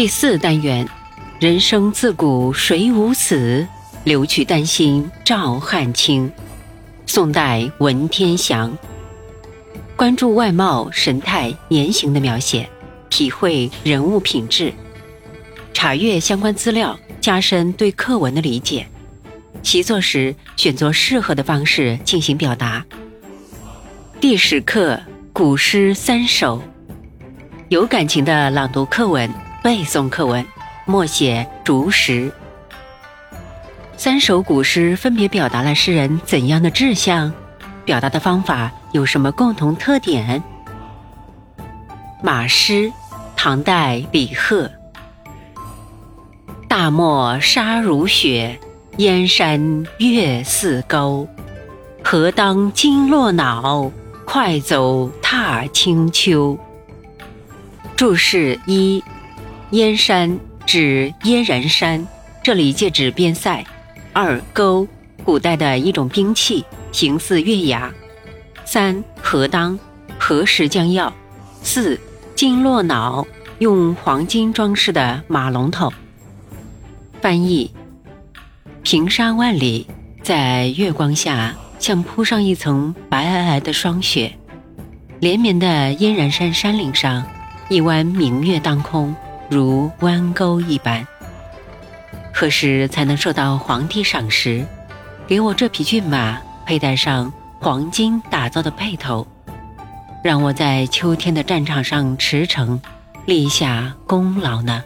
第四单元，人生自古谁无死，留取丹心照汗青。宋代文天祥。关注外貌、神态、言行的描写，体会人物品质，查阅相关资料，加深对课文的理解。习作时选择适合的方式进行表达。第十课古诗三首，有感情的朗读课文、背诵课文，默写竹石。三首古诗分别表达了诗人怎样的志向？表达的方法有什么共同特点？马诗，唐代李贺。大漠沙如雪，燕山月似钩。何当金络脑，快走踏清秋。注释一：燕山指燕然山，这里借指边塞。二钩，古代的一种兵器。形似月牙。三何当，何时将要？四金络脑，用黄金装饰的马龙头。翻译：平沙万里，在月光下像铺上一层白皑皑的霜雪。连绵的燕然山山岭上，一弯明月当空，如弯钩一般。何时才能受到皇帝赏识？给我这匹骏马。佩戴上黄金打造的辔头，让我在秋天的战场上驰骋，立下功劳呢。